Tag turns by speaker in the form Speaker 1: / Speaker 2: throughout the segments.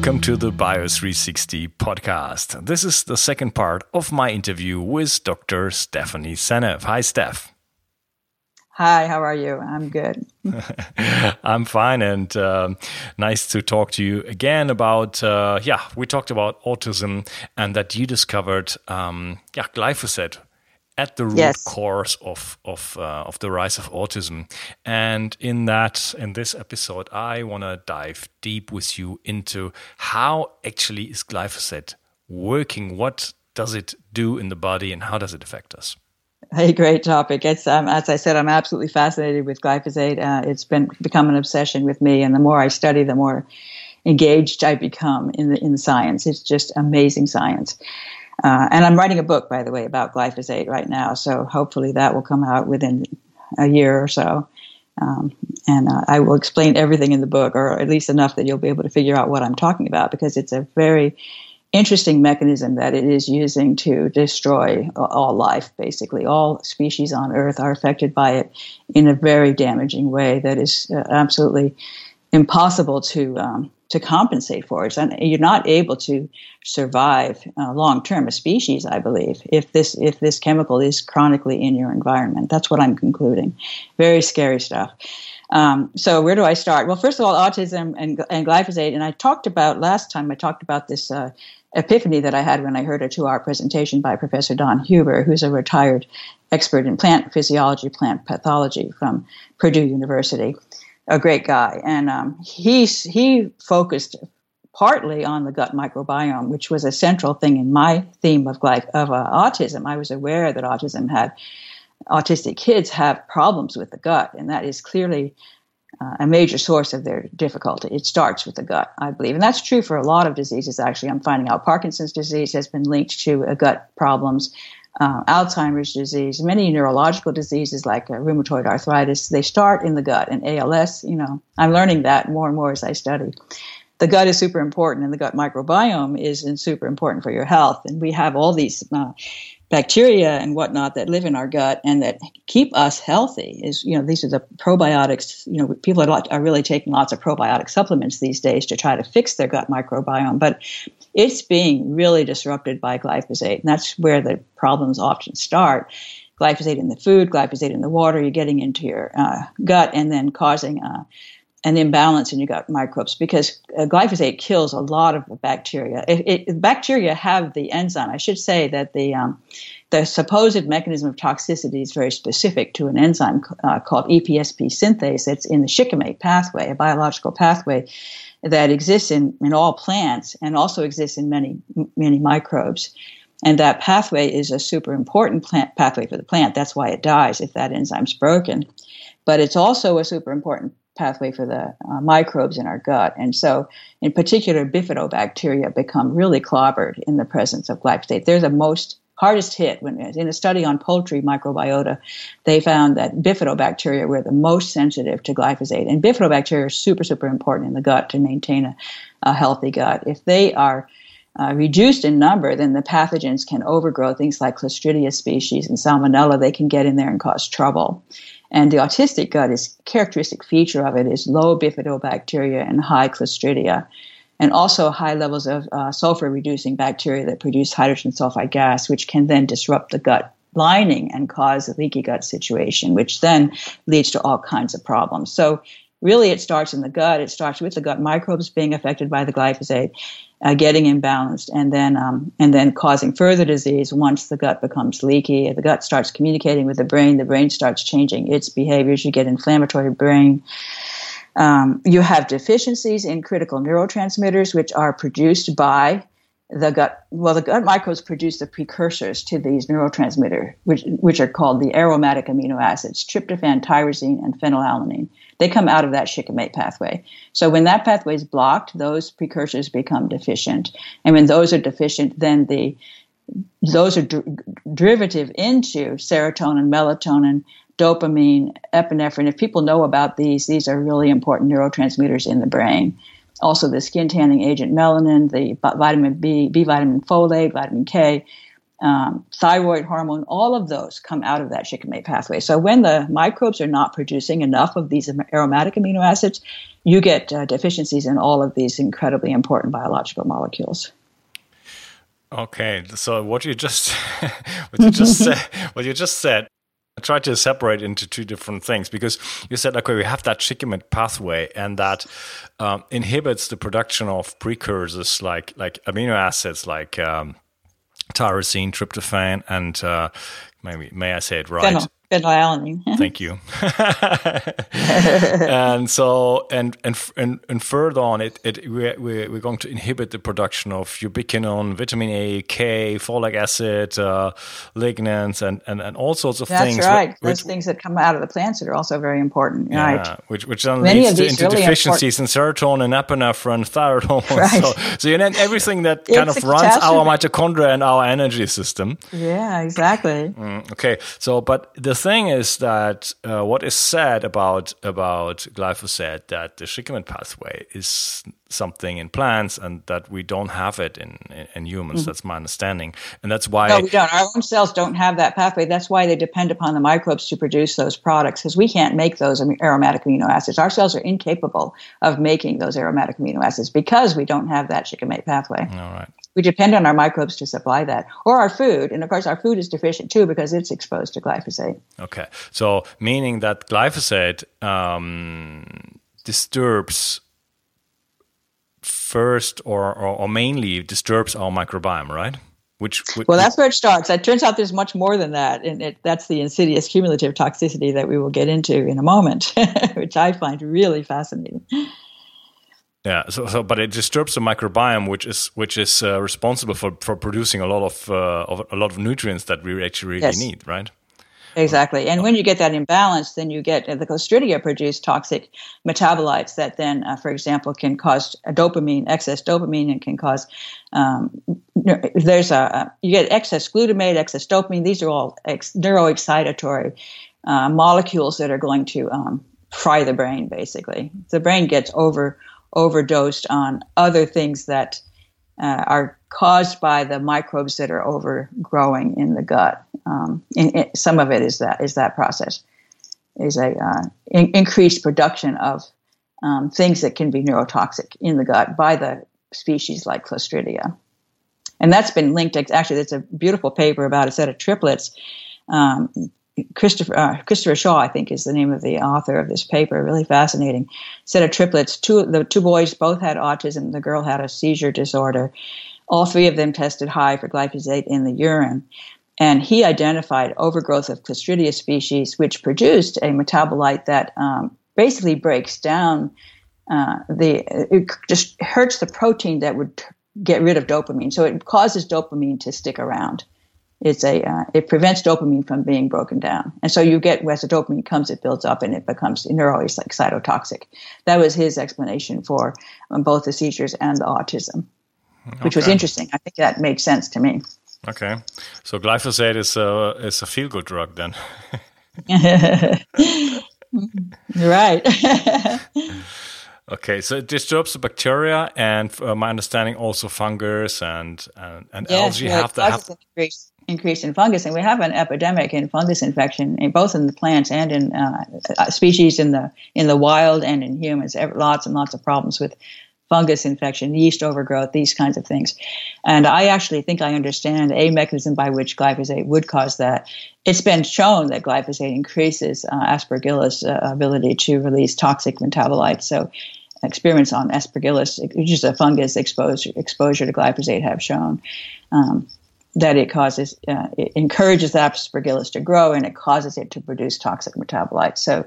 Speaker 1: welcome to the Bio 360 podcast. This is the second part of my interview with Dr. Stephanie Seneff. Hi, Steph.
Speaker 2: Hi, how are you? I'm good.
Speaker 1: I'm fine, and uh, nice to talk to you again about. Uh, yeah, we talked about autism, and that you discovered, um, yeah, glyphosate at the root yes. cause of of uh, of the rise of autism. And in that, in this episode, I want to dive deep with you into how actually is glyphosate working? What does it do in the body, and how does it affect us?
Speaker 2: Hey, great topic. It's um, as I said, I'm absolutely fascinated with glyphosate. Uh, it's been become an obsession with me, and the more I study, the more engaged I become in the in the science. It's just amazing science. Uh, and I'm writing a book, by the way, about glyphosate right now. So hopefully that will come out within a year or so. Um, and uh, I will explain everything in the book, or at least enough that you'll be able to figure out what I'm talking about, because it's a very interesting mechanism that it is using to destroy all life, basically. All species on Earth are affected by it in a very damaging way that is uh, absolutely impossible to um, to compensate for it. And you're not able to survive uh, long term, a species, I believe, if this if this chemical is chronically in your environment. That's what I'm concluding. Very scary stuff. Um, so where do I start? Well, first of all, autism and, and glyphosate. And I talked about last time. I talked about this. Uh, epiphany that I had when I heard a two hour presentation by Professor Don Huber, who's a retired expert in plant physiology, plant pathology from Purdue University a great guy, and um, he he focused partly on the gut microbiome, which was a central thing in my theme of like of uh, autism. I was aware that autism had autistic kids have problems with the gut, and that is clearly uh, a major source of their difficulty. It starts with the gut, I believe, and that's true for a lot of diseases. Actually, I'm finding out Parkinson's disease has been linked to uh, gut problems uh, Alzheimer's disease, many neurological diseases like uh, rheumatoid arthritis, they start in the gut. And ALS, you know, I'm learning that more and more as I study. The gut is super important, and the gut microbiome is super important for your health. And we have all these uh, bacteria and whatnot that live in our gut and that keep us healthy is you know these are the probiotics you know people are, are really taking lots of probiotic supplements these days to try to fix their gut microbiome but it's being really disrupted by glyphosate and that's where the problems often start glyphosate in the food glyphosate in the water you're getting into your uh, gut and then causing uh, an imbalance in your gut microbes because uh, glyphosate kills a lot of bacteria. It, it, bacteria have the enzyme. I should say that the um, the supposed mechanism of toxicity is very specific to an enzyme uh, called EPSP synthase. It's in the shikimate pathway, a biological pathway that exists in, in all plants and also exists in many many microbes. And that pathway is a super important plant pathway for the plant. That's why it dies if that enzyme's broken. But it's also a super important pathway for the uh, microbes in our gut. And so, in particular, bifidobacteria become really clobbered in the presence of glyphosate. They're the most hardest hit. When in a study on poultry microbiota, they found that bifidobacteria were the most sensitive to glyphosate. And bifidobacteria are super, super important in the gut to maintain a, a healthy gut. If they are uh, reduced in number, then the pathogens can overgrow things like Clostridia species and Salmonella. They can get in there and cause trouble. And the autistic gut is characteristic feature of it is low bifidobacteria and high Clostridia, and also high levels of uh, sulfur reducing bacteria that produce hydrogen sulfide gas, which can then disrupt the gut lining and cause a leaky gut situation, which then leads to all kinds of problems. So really it starts in the gut. It starts with the gut microbes being affected by the glyphosate uh, getting imbalanced and then um, and then causing further disease once the gut becomes leaky. The gut starts communicating with the brain. The brain starts changing its behaviors. You get inflammatory brain. Um, you have deficiencies in critical neurotransmitters, which are produced by the gut. Well, the gut microbes produce the precursors to these neurotransmitters, which which are called the aromatic amino acids: tryptophan, tyrosine, and phenylalanine. They come out of that shikimate pathway. So when that pathway is blocked, those precursors become deficient. And when those are deficient, then the those are derivative into serotonin, melatonin, dopamine, epinephrine. If people know about these, these are really important neurotransmitters in the brain. Also, the skin tanning agent melanin, the vitamin B, B vitamin folate, vitamin K, um, thyroid hormone, all of those come out of that shikimate pathway. So when the microbes are not producing enough of these aromatic amino acids, you get uh, deficiencies in all of these incredibly important biological molecules.
Speaker 1: Okay, so what you just what you just said what you just said I tried to separate into two different things because you said, okay, we have that shikimate pathway, and that um, inhibits the production of precursors like like amino acids like um, tyrosine, tryptophan, and uh, maybe may I say it right?
Speaker 2: Phenylalanine.
Speaker 1: Thank you. and so, and and and, and further on, it, it we're, we're going to inhibit the production of ubiquinone, vitamin A, K, folic acid, uh, lignans, and, and, and all sorts of
Speaker 2: That's
Speaker 1: things.
Speaker 2: That's right. Which, Those things that come out of the plants that are also very important. Yeah, right.
Speaker 1: Which which then Many leads to, into really deficiencies important. in serotonin, epinephrine, thyroid hormones. Right. So, so you know everything that kind of runs our mitochondria and our energy system.
Speaker 2: Yeah, exactly.
Speaker 1: Mm, okay. So, but the thing is that uh, what is said about about glyphosate that the shikimate pathway is something in plants and that we don't have it in in, in humans. Mm-hmm. That's my understanding, and that's why
Speaker 2: no, we don't. Our own cells don't have that pathway. That's why they depend upon the microbes to produce those products because we can't make those aromatic amino acids. Our cells are incapable of making those aromatic amino acids because we don't have that shikimate pathway.
Speaker 1: All right
Speaker 2: we depend on our microbes to supply that or our food and of course our food is deficient too because it's exposed to glyphosate
Speaker 1: okay so meaning that glyphosate um, disturbs first or, or, or, mainly disturbs our microbiome right which, which,
Speaker 2: well that's where it starts it turns out there's much more than that and it, that's the insidious cumulative toxicity that we will get into in a moment which i find really fascinating
Speaker 1: yeah, so, so but it disturbs the microbiome, which is which is uh, responsible for, for producing a lot of, uh, of, a lot of nutrients that we actually really yes. need, right?
Speaker 2: Exactly, and when you get that imbalance, then you get uh, the Clostridia produce toxic metabolites that then, uh, for example, can cause dopamine, excess dopamine, and can cause um, there's a you get excess glutamate, excess dopamine. These are all ex- neuroexcitatory uh, molecules that are going to um, fry the brain. Basically, the brain gets over overdosed on other things that uh, are caused by the microbes that are overgrowing in the gut. Um, and, and some of it is that is that process is a uh, in, increased production of um, things that can be neurotoxic in the gut by the species like Clostridia. And that's been linked. Actually, there's a beautiful paper about a set of triplets um, Christopher uh, Christopher Shaw, I think, is the name of the author of this paper. Really fascinating. Set of triplets. Two the two boys both had autism. The girl had a seizure disorder. All three of them tested high for glyphosate in the urine, and he identified overgrowth of Clostridia species, which produced a metabolite that um, basically breaks down uh, the. It just hurts the protein that would get rid of dopamine. So it causes dopamine to stick around it's a uh, it prevents dopamine from being broken down, and so you get as the dopamine comes, it builds up and it becomes neurally like cytotoxic. That was his explanation for um, both the seizures and the autism, okay. which was interesting. I think that made sense to me.
Speaker 1: Okay, so glyphosate is a is a feel good drug then.
Speaker 2: right.
Speaker 1: Okay, so it disturbs the bacteria and, uh, my understanding, also fungus and and, and
Speaker 2: yes,
Speaker 1: algae
Speaker 2: yeah,
Speaker 1: have to have
Speaker 2: increase, increase in fungus, and we have an epidemic in fungus infection, in both in the plants and in uh, uh species in the in the wild and in humans. Lots and lots of problems with fungus infection, yeast overgrowth, these kinds of things. And I actually think I understand a mechanism by which glyphosate would cause that. It's been shown that glyphosate increases uh, aspergillus' uh, ability to release toxic metabolites. So experiments on aspergillus, which is a fungus exposure, exposure to glyphosate, have shown um, that it causes, uh, it encourages the aspergillus to grow and it causes it to produce toxic metabolites. So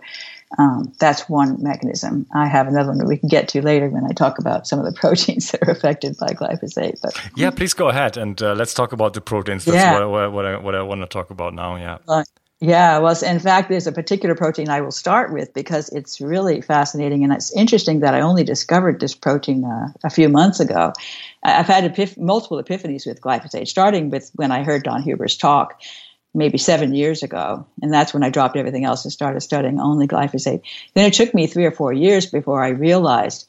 Speaker 2: um, that's one mechanism. I have another one that we can get to later when I talk about some of the proteins that are affected by glyphosate. But
Speaker 1: yeah, please go ahead and uh, let's talk about the proteins. That's yeah. what, what, I, what I want to talk about now. Yeah.
Speaker 2: Yeah, well, in fact, there's a particular protein I will start with because it's really fascinating, and it's interesting that I only discovered this protein uh, a few months ago. I've had multiple epiphanies with glyphosate, starting with when I heard Don Huber's talk maybe seven years ago, and that's when I dropped everything else and started studying only glyphosate. Then it took me three or four years before I realized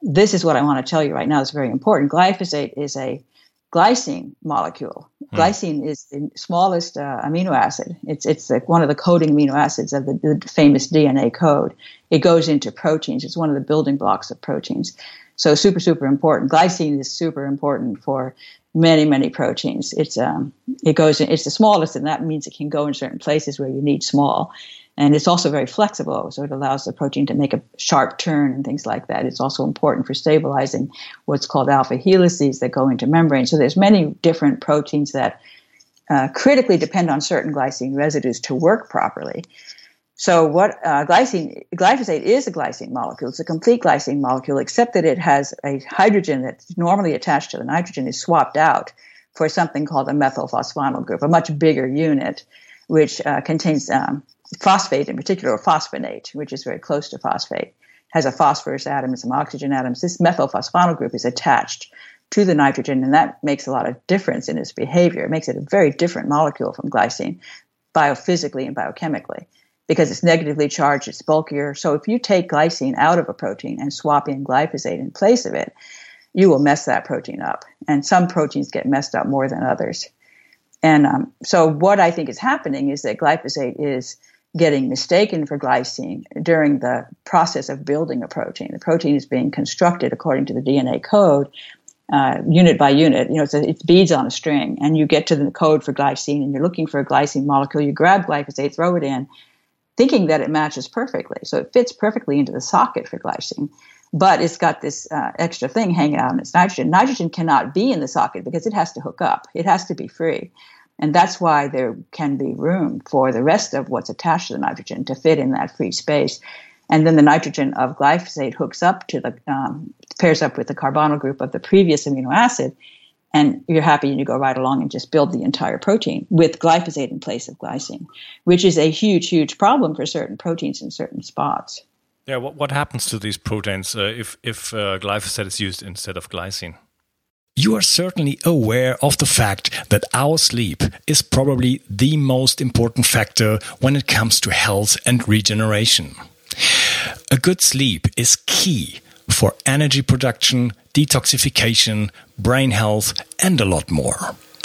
Speaker 2: this is what I want to tell you right now. It's very important. Glyphosate is a glycine molecule. Hmm. Glycine is the smallest uh, amino acid. It's it's like one of the coding amino acids of the, the, famous DNA code. It goes into proteins. It's one of the building blocks of proteins. So super super important. Glycine is super important for many many proteins. It's um it goes in, it's the smallest, and that means it can go in certain places where you need small. And it's also very flexible, so it allows the protein to make a sharp turn and things like that. It's also important for stabilizing what's called alpha helices that go into membrane. So there's many different proteins that uh, critically depend on certain glycine residues to work properly. So what uh, glycine glyphosate is a glycine molecule. It's a complete glycine molecule, except that it has a hydrogen that's normally attached to the nitrogen is swapped out for something called a methylphosphonyl group, a much bigger unit, which uh, contains um, phosphate in particular, or phosphonate, which is very close to phosphate, has a phosphorus atom and some oxygen atoms. This methylphosphonyl group is attached to the nitrogen, and that makes a lot of difference in its behavior. It makes it a very different molecule from glycine, biophysically and biochemically, because it's negatively charged, it's bulkier. So if you take glycine out of a protein and swap in glyphosate in place of it, you will mess that protein up. And some proteins get messed up more than others. And um, so, what I think is happening is that glyphosate is getting mistaken for glycine during the process of building a protein. The protein is being constructed according to the DNA code, uh, unit by unit. You know, it's, a, it's, beads on a string, and you get to the code for glycine, and you're looking for a glycine molecule. You grab glyphosate, throw it in, thinking that it matches perfectly. So it fits perfectly into the socket for glycine. But it's got this uh, extra thing hanging out on its nitrogen. Nitrogen cannot be in the socket because it has to hook up. It has to be free. And that's why there can be room for the rest of what's attached to the nitrogen to fit in that free space. And then the nitrogen of glyphosate hooks up to the, um, pairs up with the carbonyl group of the previous amino acid. And you're happy and you go right along and just build the entire protein with glyphosate in place of glycine, which is a huge, huge problem for certain proteins in certain spots.
Speaker 1: Yeah, what, what happens to these proteins uh, if, if uh, glyphosate is used instead of glycine? You are certainly aware of the fact that our sleep is probably the most important factor when it comes to health and regeneration. A good sleep is key for energy production, detoxification, brain health, and a lot more.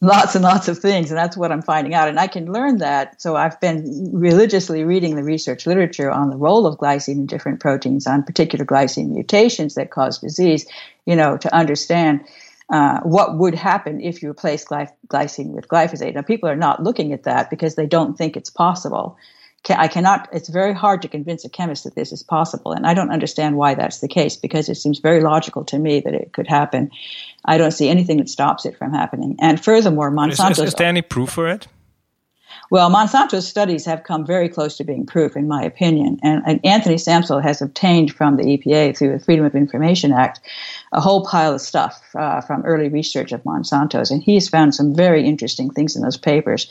Speaker 2: lots and lots of things and that's what i'm finding out and i can learn that so i've been religiously reading the research literature on the role of glycine in different proteins on particular glycine mutations that cause disease you know to understand uh, what would happen if you replace gly- glycine with glyphosate now people are not looking at that because they don't think it's possible I cannot, it's very hard to convince a chemist that this is possible. And I don't understand why that's the case because it seems very logical to me that it could happen. I don't see anything that stops it from happening. And furthermore, Monsanto.
Speaker 1: Is, is, is there any proof for it?
Speaker 2: Well, Monsanto's studies have come very close to being proof, in my opinion. And, and, Anthony Samsel has obtained from the EPA through the Freedom of Information Act a whole pile of stuff uh, from early research of Monsanto's. And he's found some very interesting things in those papers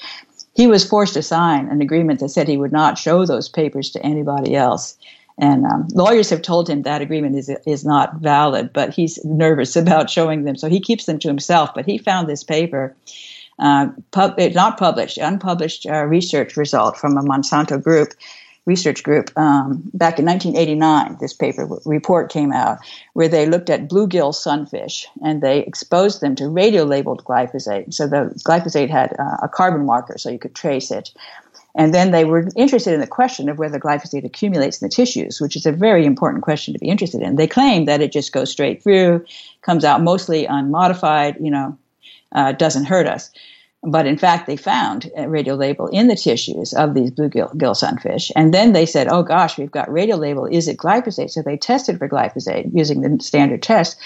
Speaker 2: he was forced to sign an agreement that said he would not show those papers to anybody else. And um, lawyers have told him that agreement is is not valid, but he's nervous about showing them, so he keeps them to himself. But he found this paper, uh, pub- not published, unpublished uh, research result from a Monsanto group research group um, back in 1989. This paper report came out where they looked at bluegill sunfish and they exposed them to radio labeled glyphosate. So the glyphosate had uh, a carbon marker, so you could trace it. And then they were interested in the question of whether glyphosate accumulates in the tissues, which is a very important question to be interested in. They claim that it just goes straight through, comes out mostly unmodified, you know, uh, doesn't hurt us. But in fact, they found a radiolabel in the tissues of these bluegill gill sunfish. And then they said, oh gosh, we've got radiolabel. Is it glyphosate? So they tested for glyphosate using the standard test.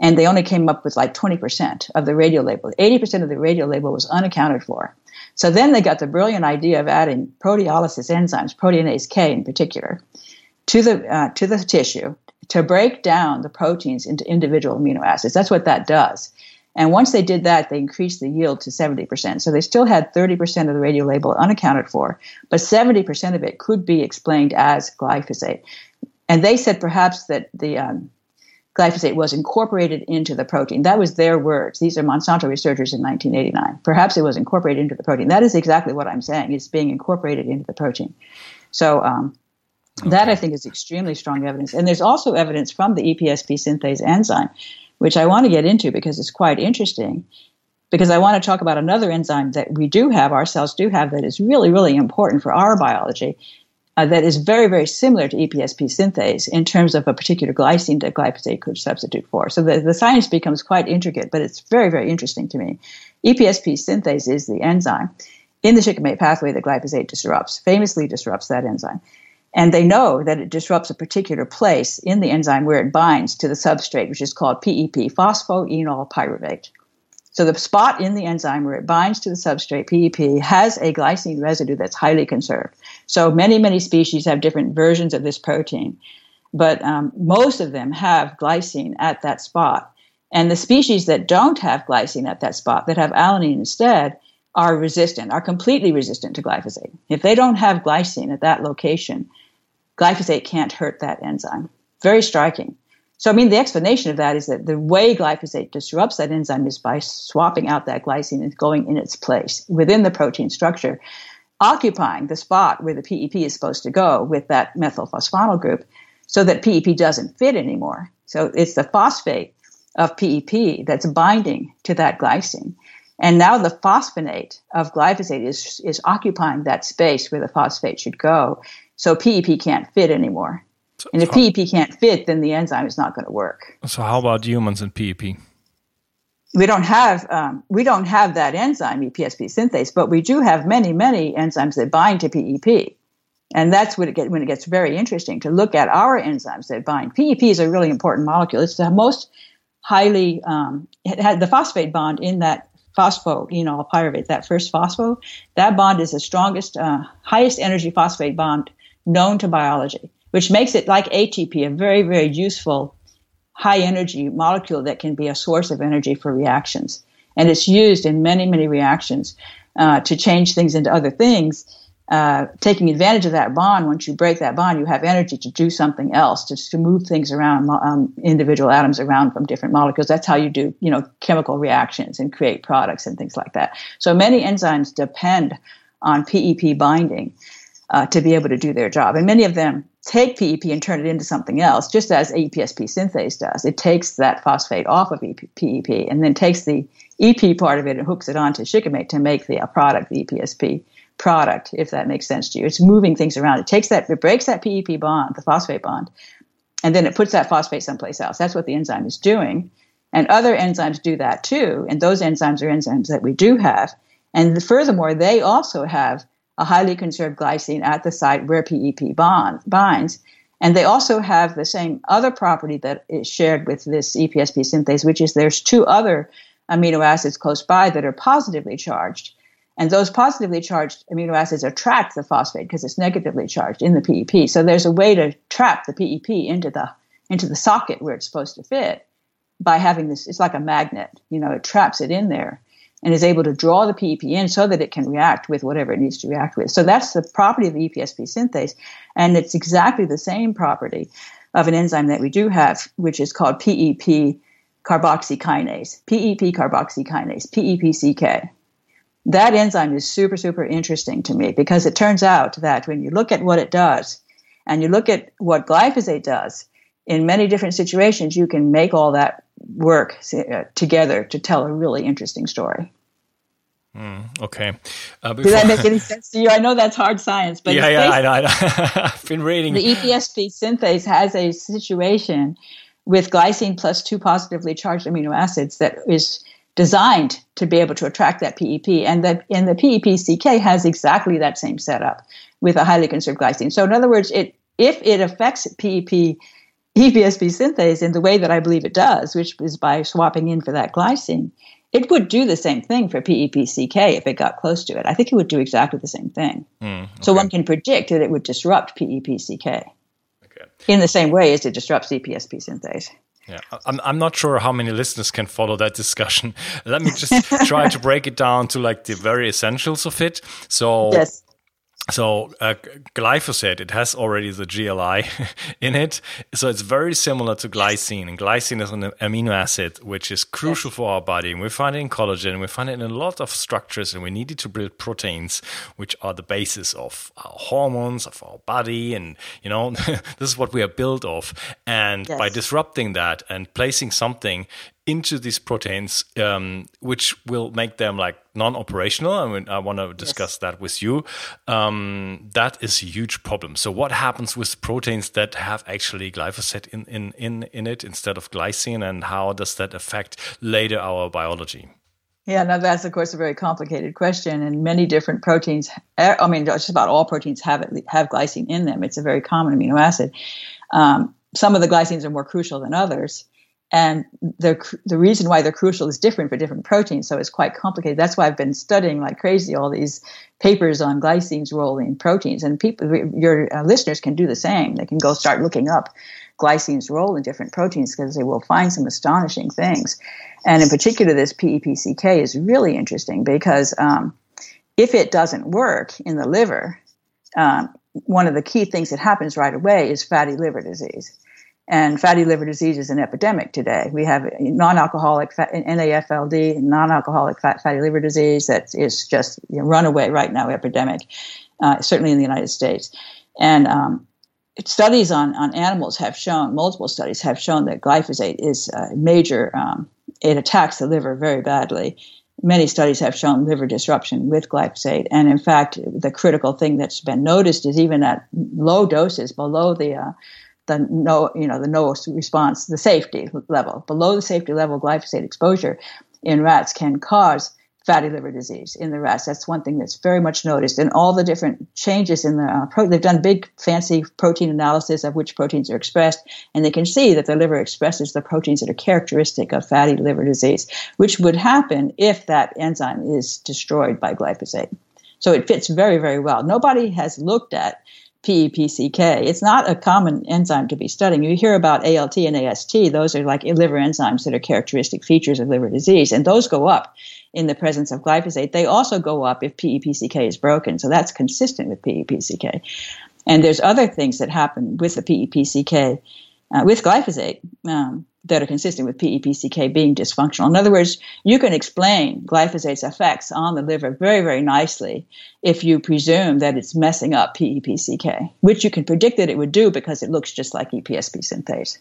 Speaker 2: And they only came up with like 20% of the radiolabel. 80% of the radiolabel was unaccounted for. So then they got the brilliant idea of adding proteolysis enzymes, proteinase K in particular, to the, uh, to the tissue to break down the proteins into individual amino acids. That's what that does. And once they did that, they increased the yield to 70%. So they still had 30% of the radiolabel unaccounted for, but 70% of it could be explained as glyphosate. And they said perhaps that the um, glyphosate was incorporated into the protein. That was their words. These are Monsanto researchers in 1989. Perhaps it was incorporated into the protein. That is exactly what I'm saying. It's being incorporated into the protein. So um, okay. that I think is extremely strong evidence. And there's also evidence from the EPSP synthase enzyme which I want to get into because it's quite interesting. Because I want to talk about another enzyme that we do have, our cells do have, that is really, really important for our biology, uh, that is very, very similar to EPSP synthase in terms of a particular glycine that glyphosate could substitute for. So the, the science becomes quite intricate, but it's very, very interesting to me. EPSP synthase is the enzyme in the shikimate pathway that glyphosate disrupts, famously disrupts that enzyme. And they know that it disrupts a particular place in the enzyme where it binds to the substrate, which is called PEP, phosphoenol pyruvate. So the spot in the enzyme where it binds to the substrate, PEP, has a glycine residue that's highly conserved. So many, many species have different versions of this protein, but um, most of them have glycine at that spot. And the species that don't have glycine at that spot, that have alanine instead, are resistant, are completely resistant to glyphosate. If they don't have glycine at that location, glyphosate can't hurt that enzyme. Very striking. So, I mean, the explanation of that is that the way glyphosate disrupts that enzyme is by swapping out that glycine and going in its place within the protein structure, occupying the spot where the PEP is supposed to go with that methylphosphonyl group so that PEP doesn't fit anymore. So, it's the phosphate of PEP that's binding to that glycine. And now the phosphonate of glyphosate is, is occupying that space where the phosphate should go. So PEP can't fit anymore. So, and if so, PEP can't fit, then the enzyme is not going to work.
Speaker 1: So how about humans and PEP?
Speaker 2: We don't have um, we don't have that enzyme EPSP synthase, but we do have many many enzymes that bind to PEP, and that's when it, get, when it gets very interesting to look at our enzymes that bind. PEP is a really important molecule. It's the most highly um, it had the phosphate bond in that phosphoenol pyruvate, that first phospho, that bond is the strongest, uh, highest energy phosphate bond known to biology, which makes it like ATP, a very, very useful high energy molecule that can be a source of energy for reactions. And it's used in many, many reactions uh, to change things into other things uh, taking advantage of that bond, once you break that bond, you have energy to do something else, to, to move things around, um, individual atoms around from different molecules. That's how you do, you know, chemical reactions and create products and things like that. So many enzymes depend on PEP binding uh, to be able to do their job. And many of them take PEP and turn it into something else, just as EPSP synthase does. It takes that phosphate off of PEP and then takes the EP part of it and hooks it onto shikimate to make the product, the EPSP product, if that makes sense to you. It's moving things around. It takes that, it breaks that PEP bond, the phosphate bond, and then it puts that phosphate someplace else. That's what the enzyme is doing. And other enzymes do that too. And those enzymes are enzymes that we do have. And furthermore, they also have a highly conserved glycine at the site where PEP bond, binds. And they also have the same other property that is shared with this EPSP synthase, which is there's two other amino acids close by that are positively charged. And those positively charged amino acids attract the phosphate because it's negatively charged in the PEP. So there's a way to trap the PEP into the into the socket where it's supposed to fit by having this. It's like a magnet, you know, it traps it in there and is able to draw the PEP in so that it can react with whatever it needs to react with. So that's the property of the EPSP synthase, and it's exactly the same property of an enzyme that we do have, which is called PEP carboxykinase, PEP carboxykinase, PEPCK that enzyme is super, super interesting to me because it turns out that when you look at what it does and you look at what glyphosate does, in many different situations, you can make all that work uh, together to tell a really interesting story.
Speaker 1: Mm, okay.
Speaker 2: Uh, before... Does that make any sense to you? I know that's hard science, but
Speaker 1: yeah, yeah, I know, I know. I've been reading.
Speaker 2: The EPSP synthase has a situation with glycine plus two positively charged amino acids that is designed to be able to attract that PEP. And the, and the PEP-CK has exactly that same setup with a highly conserved glycine. So in other words, it if it affects PEP EPSP synthase in the way that I believe it does, which is by swapping in for that glycine, it would do the same thing for PEP-CK if it got close to it. I think it would do exactly the same thing. Mm, okay. So one can predict that it would disrupt PEP-CK okay. in the same way as it disrupts EPSP synthase.
Speaker 1: Yeah, I'm, I'm not sure how many listeners can follow that discussion. Let me just try to break it down to like the very essentials of it. So, yes. So uh, glyphosate, it has already the GLI in it. So it's very similar to glycine. And glycine is an amino acid, which is crucial yes. for our body. And we find it in collagen. We find it in a lot of structures. And we need it to build proteins, which are the basis of our hormones, of our body. And, you know, this is what we are built of. And yes. by disrupting that and placing something into these proteins, um, which will make them like non-operational. I mean, I want to discuss yes. that with you. Um, that is a huge problem. So, what happens with proteins that have actually glyphosate in, in, in, in it instead of glycine, and how does that affect later our biology?
Speaker 2: Yeah, now that's of course a very complicated question, and many different proteins. Eh, I mean, just about all proteins have it, have glycine in them. It's a very common amino acid. Um, some of the glycines are more crucial than others and the the reason why they're crucial is different for different proteins, so it's quite complicated. That's why I've been studying like crazy all these papers on glycine's role in proteins, and people, your uh, listeners can do the same. They can go start looking up glycine's role in different proteins because they will find some astonishing things. And in particular, this PEPCK is really interesting because um, if it doesn't work in the liver, um, one of the key things that happens right away is fatty liver disease. And fatty liver disease is an epidemic today. We have non-alcoholic NAFLD, non-alcoholic fat, fatty liver disease that is just you know, runaway right now epidemic, uh, certainly in the United States. And um, studies on, on animals have shown, multiple studies have shown that glyphosate is a major, um, it attacks the liver very badly. Many studies have shown liver disruption with glyphosate. And in fact, the critical thing that's been noticed is even at low doses below the uh, the no, you know, the no response, the safety level. Below the safety level, glyphosate exposure in rats can cause fatty liver disease in the rats. That's one thing that's very much noticed. And all the different changes in the uh, pro- they've done big fancy protein analysis of which proteins are expressed, and they can see that the liver expresses the proteins that are characteristic of fatty liver disease, which would happen if that enzyme is destroyed by glyphosate. So it fits very, very well. Nobody has looked at PEPCK. It's not a common enzyme to be studying. You hear about ALT and AST, those are like liver enzymes that are characteristic features of liver disease, and those go up in the presence of glyphosate. They also go up if PEPCK is broken, so that's consistent with PEPCK. And there's other things that happen with the PEPCK, uh, with glyphosate. Um, that are consistent with PEPCK being dysfunctional. In other words, you can explain glyphosate's effects on the liver very, very nicely if you presume that it's messing up PEPCK, which you can predict that it would do because it looks just like EPSP synthase.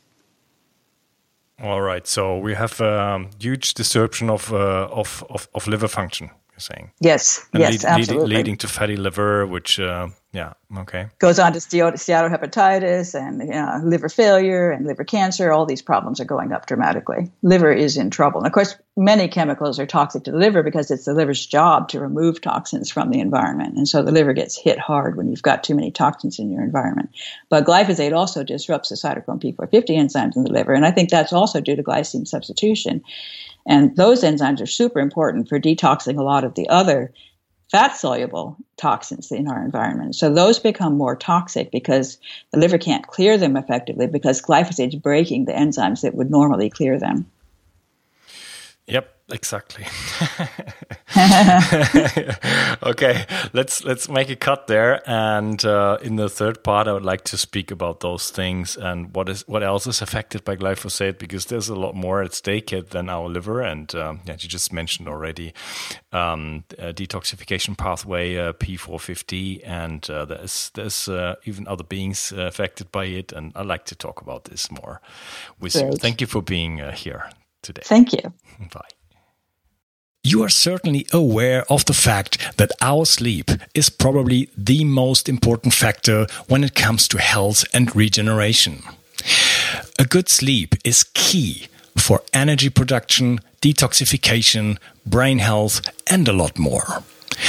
Speaker 1: All right, so we have a um, huge disruption of, uh, of, of, of liver function. You're saying
Speaker 2: yes, and yes, lead, absolutely,
Speaker 1: leading, leading, to fatty liver, which uh, yeah. Okay.
Speaker 2: Goes on to steatohepatitis and you know, liver failure and liver cancer. All these problems are going up dramatically. Liver is in trouble. And of course, many chemicals are toxic to the liver because it's the liver's job to remove toxins from the environment. And so the liver gets hit hard when you've got too many toxins in your environment. But glyphosate also disrupts the cytochrome P450 enzymes in the liver. And I think that's also due to glycine substitution. And those enzymes are super important for detoxing a lot of the other fat soluble toxins in our environment. So those become more toxic because the liver can't clear them effectively because glyphosate is breaking the enzymes that would normally clear them.
Speaker 1: Yep, exactly. okay, let's let's make a cut there. And uh, in the third part, I would like to speak about those things and what is what else is affected by glyphosate because there's a lot more at stake than our liver. And um, yeah, you just mentioned already um, detoxification pathway uh, P450, and uh, there's there's uh, even other beings uh, affected by it. And I'd like to talk about this more with you. Thank you for being uh, here today.
Speaker 2: Thank you.
Speaker 1: Bye. You are certainly aware of the fact that our sleep is probably the most important factor when it comes to health and regeneration. A good sleep is key for energy production, detoxification, brain health, and a lot more.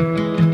Speaker 1: Thank you.